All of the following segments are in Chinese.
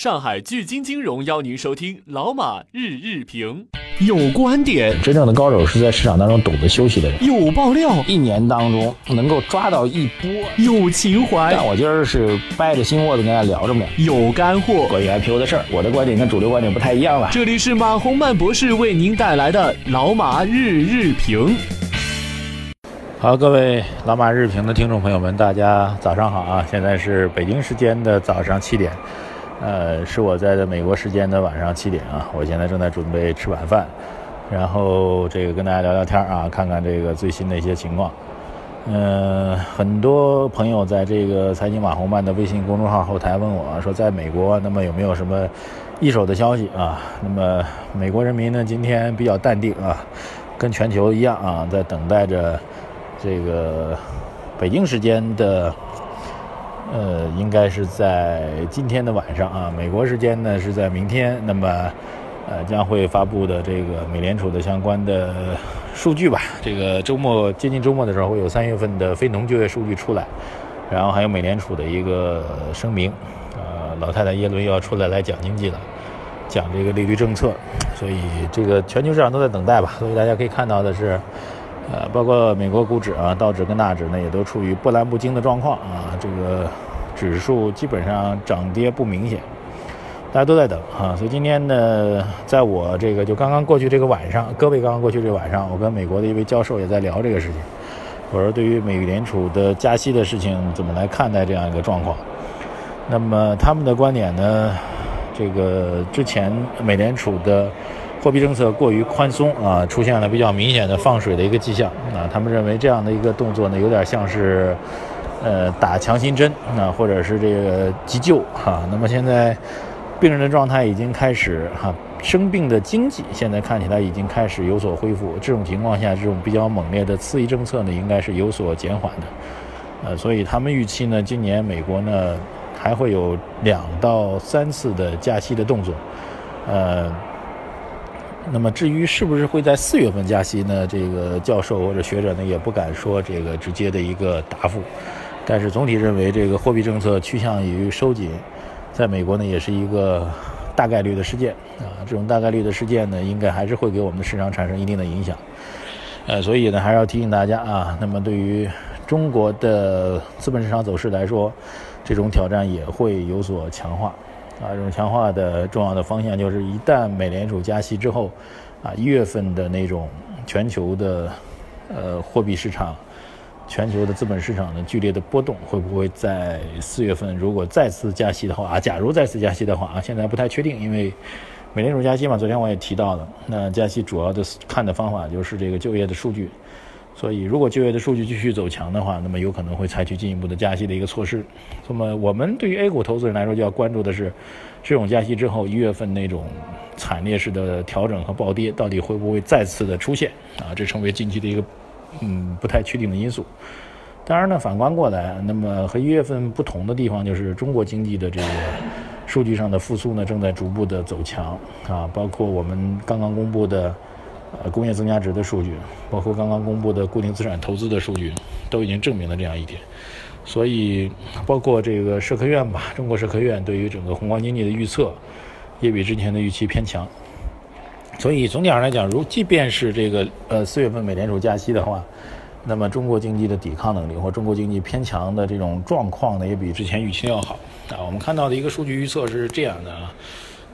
上海聚金金融邀您收听老马日日评，有观点，真正的高手是在市场当中懂得休息的人。有爆料，一年当中能够抓到一波。有情怀，但我今儿是掰着心窝子跟大家聊着呢。有干货，关于 IPO 的事儿，我的观点跟主流观点不太一样了。这里是马洪曼博士为您带来的老马日日评。好，各位老马日评的听众朋友们，大家早上好啊！现在是北京时间的早上七点。呃，是我在的美国时间的晚上七点啊，我现在正在准备吃晚饭，然后这个跟大家聊聊天啊，看看这个最新的一些情况。嗯，很多朋友在这个财经网红办的微信公众号后台问我说，在美国那么有没有什么一手的消息啊？那么美国人民呢，今天比较淡定啊，跟全球一样啊，在等待着这个北京时间的。呃，应该是在今天的晚上啊，美国时间呢是在明天，那么呃将会发布的这个美联储的相关的数据吧。这个周末接近周末的时候会有三月份的非农就业数据出来，然后还有美联储的一个声明，呃，老太太耶伦又要出来来讲经济了，讲这个利率政策，所以这个全球市场都在等待吧。所以大家可以看到的是。呃，包括美国股指啊，道指跟纳指呢，也都处于波澜不惊的状况啊。这个指数基本上涨跌不明显，大家都在等啊。所以今天呢，在我这个就刚刚过去这个晚上，各位刚刚过去这个晚上，我跟美国的一位教授也在聊这个事情。我说，对于美联储的加息的事情，怎么来看待这样一个状况？那么他们的观点呢？这个之前美联储的。货币政策过于宽松啊，出现了比较明显的放水的一个迹象啊。他们认为这样的一个动作呢，有点像是，呃，打强心针啊，或者是这个急救哈。那么现在病人的状态已经开始哈，生病的经济现在看起来已经开始有所恢复。这种情况下，这种比较猛烈的刺激政策呢，应该是有所减缓的。呃，所以他们预期呢，今年美国呢还会有两到三次的加息的动作，呃。那么至于是不是会在四月份加息呢？这个教授或者学者呢也不敢说这个直接的一个答复，但是总体认为这个货币政策趋向于收紧，在美国呢也是一个大概率的事件啊。这种大概率的事件呢，应该还是会给我们的市场产生一定的影响。呃，所以呢还是要提醒大家啊，那么对于中国的资本市场走势来说，这种挑战也会有所强化。啊，这种强化的重要的方向就是，一旦美联储加息之后，啊，一月份的那种全球的，呃，货币市场、全球的资本市场的剧烈的波动，会不会在四月份如果再次加息的话啊？假如再次加息的话啊，现在不太确定，因为美联储加息嘛，昨天我也提到了，那加息主要的看的方法就是这个就业的数据。所以，如果就业的数据继续走强的话，那么有可能会采取进一步的加息的一个措施。那么，我们对于 A 股投资人来说，就要关注的是，这种加息之后一月份那种惨烈式的调整和暴跌，到底会不会再次的出现？啊，这成为近期的一个嗯不太确定的因素。当然呢，反观过来，那么和一月份不同的地方，就是中国经济的这个数据上的复苏呢，正在逐步的走强啊，包括我们刚刚公布的。呃，工业增加值的数据，包括刚刚公布的固定资产投资的数据，都已经证明了这样一点。所以，包括这个社科院吧，中国社科院对于整个宏观经济的预测，也比之前的预期偏强。所以，总体上来讲，如即便是这个呃四月份美联储加息的话，那么中国经济的抵抗能力或中国经济偏强的这种状况呢，也比之前预期要好。啊，我们看到的一个数据预测是这样的啊。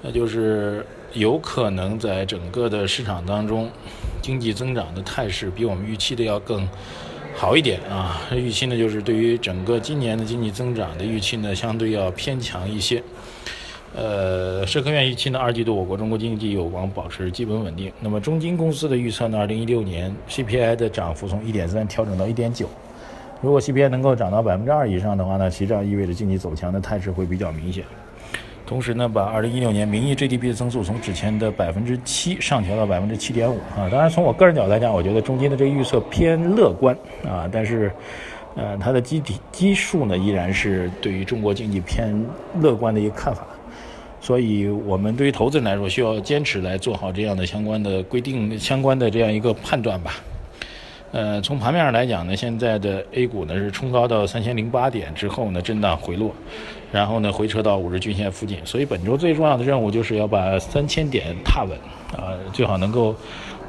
那就是有可能在整个的市场当中，经济增长的态势比我们预期的要更好一点啊。预期呢，就是对于整个今年的经济增长的预期呢，相对要偏强一些。呃，社科院预期呢，二季度我国中国经济有望保持基本稳定。那么中金公司的预测呢，二零一六年 CPI 的涨幅从一点三调整到一点九。如果 CPI 能够涨到百分之二以上的话呢，其实这样意味着经济走强的态势会比较明显。同时呢，把二零一六年名义 GDP 的增速从之前的百分之七上调到百分之七点五啊。当然，从我个人角度来讲，我觉得中间的这个预测偏乐观啊。但是，呃，它的基底基数呢，依然是对于中国经济偏乐观的一个看法。所以，我们对于投资人来说，需要坚持来做好这样的相关的规定、相关的这样一个判断吧。呃，从盘面上来讲呢，现在的 A 股呢是冲高到三千零八点之后呢，震荡回落，然后呢回撤到五日均线附近。所以本周最重要的任务就是要把三千点踏稳啊，最好能够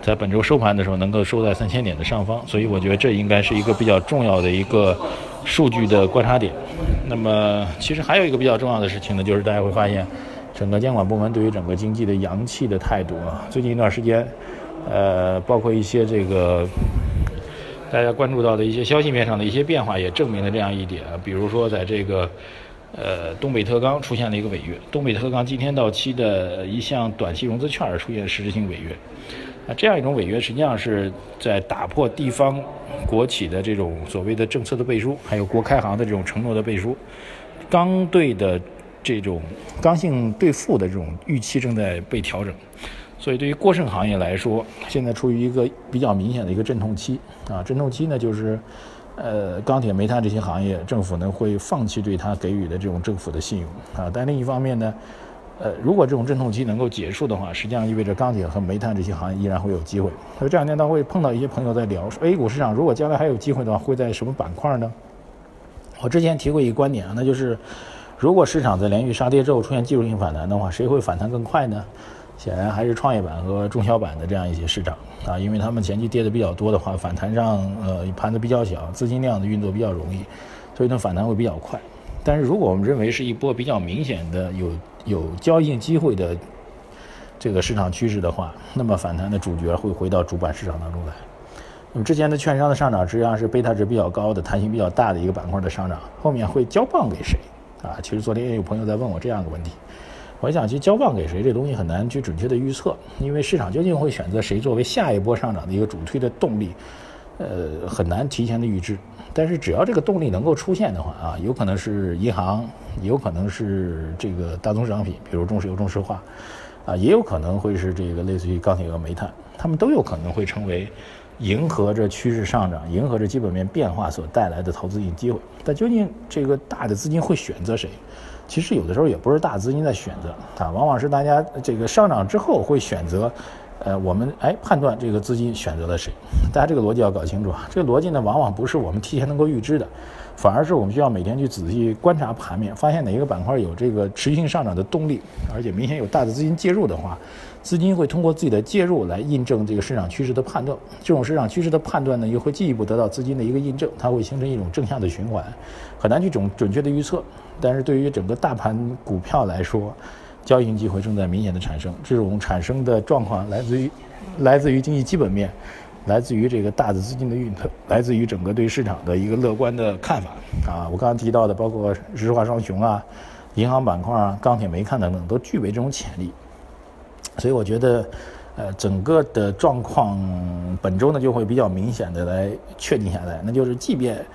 在本周收盘的时候能够收在三千点的上方。所以我觉得这应该是一个比较重要的一个数据的观察点。那么其实还有一个比较重要的事情呢，就是大家会发现整个监管部门对于整个经济的阳气的态度啊，最近一段时间，呃，包括一些这个。大家关注到的一些消息面上的一些变化，也证明了这样一点，比如说在这个，呃，东北特钢出现了一个违约，东北特钢今天到期的一项短期融资券出现实质性违约，啊，这样一种违约实际上是在打破地方国企的这种所谓的政策的背书，还有国开行的这种承诺的背书，刚兑的这种刚性兑付的这种预期正在被调整。所以，对于过剩行业来说，现在处于一个比较明显的一个阵痛期啊。阵痛期呢，就是，呃，钢铁、煤炭这些行业，政府呢会放弃对它给予的这种政府的信用啊。但另一方面呢，呃，如果这种阵痛期能够结束的话，实际上意味着钢铁和煤炭这些行业依然会有机会。所以这两天，他会碰到一些朋友在聊说，A 股市场如果将来还有机会的话，会在什么板块呢？我之前提过一个观点啊，那就是，如果市场在连续杀跌之后出现技术性反弹的话，谁会反弹更快呢？显然还是创业板和中小板的这样一些市场啊，因为他们前期跌的比较多的话，反弹上呃盘子比较小，资金量的运作比较容易，所以呢反弹会比较快。但是如果我们认为是一波比较明显的有有交易机会的这个市场趋势的话，那么反弹的主角会回到主板市场当中来。那么之前的券商的上涨实际上是贝塔值比较高的、弹性比较大的一个板块的上涨，后面会交棒给谁啊？其实昨天也有朋友在问我这样的问题。我想，去交棒给谁这东西很难去准确的预测，因为市场究竟会选择谁作为下一波上涨的一个主推的动力，呃，很难提前的预知。但是只要这个动力能够出现的话啊，有可能是银行，有可能是这个大宗商品，比如中石油、中石化，啊，也有可能会是这个类似于钢铁和煤炭，他们都有可能会成为迎合着趋势上涨、迎合着基本面变化所带来的投资性机会。但究竟这个大的资金会选择谁？其实有的时候也不是大资金在选择啊，往往是大家这个上涨之后会选择，呃，我们哎判断这个资金选择了谁，大家这个逻辑要搞清楚啊。这个逻辑呢，往往不是我们提前能够预知的，反而是我们需要每天去仔细观察盘面，发现哪一个板块有这个持续性上涨的动力，而且明显有大的资金介入的话。资金会通过自己的介入来印证这个市场趋势的判断，这种市场趋势的判断呢，又会进一步得到资金的一个印证，它会形成一种正向的循环，很难去准准确的预测。但是对于整个大盘股票来说，交易性机会正在明显的产生，这种产生的状况来自于来自于经济基本面，来自于这个大的资金的运特，来自于整个对市场的一个乐观的看法啊。我刚刚提到的，包括石化双雄啊、银行板块啊、钢铁、煤炭等等，都具备这种潜力。所以我觉得，呃，整个的状况本周呢就会比较明显的来确定下来，那就是即便，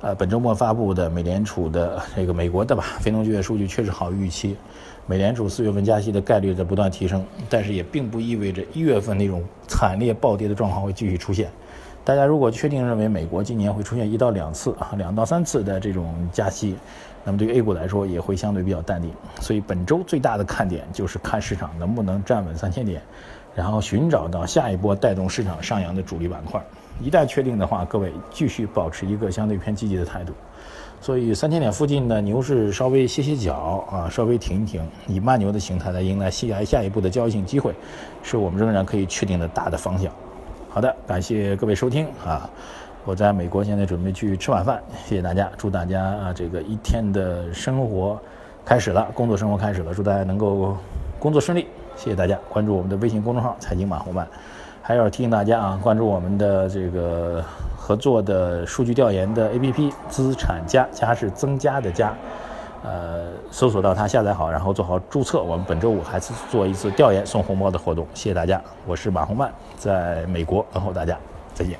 呃，本周末发布的美联储的这个美国的吧非农就业数据确实好于预期，美联储四月份加息的概率在不断提升，但是也并不意味着一月份那种惨烈暴跌的状况会继续出现。大家如果确定认为美国今年会出现一到两次啊，两到三次的这种加息。那么对于 A 股来说也会相对比较淡定，所以本周最大的看点就是看市场能不能站稳三千点，然后寻找到下一波带动市场上扬的主力板块。一旦确定的话，各位继续保持一个相对偏积极的态度。所以三千点附近的牛市稍微歇歇脚啊，稍微停一停，以慢牛的形态来迎来下下一步的交易性机会，是我们仍然可以确定的大的方向。好的，感谢各位收听啊。我在美国，现在准备去吃晚饭。谢谢大家，祝大家啊，这个一天的生活开始了，工作生活开始了，祝大家能够工作顺利。谢谢大家，关注我们的微信公众号“财经马红漫”，还要提醒大家啊，关注我们的这个合作的数据调研的 APP“ 资产加”，加是增加的加，呃，搜索到它，下载好，然后做好注册。我们本周五还是做一次调研送红包的活动。谢谢大家，我是马红漫，在美国问候大家，再见。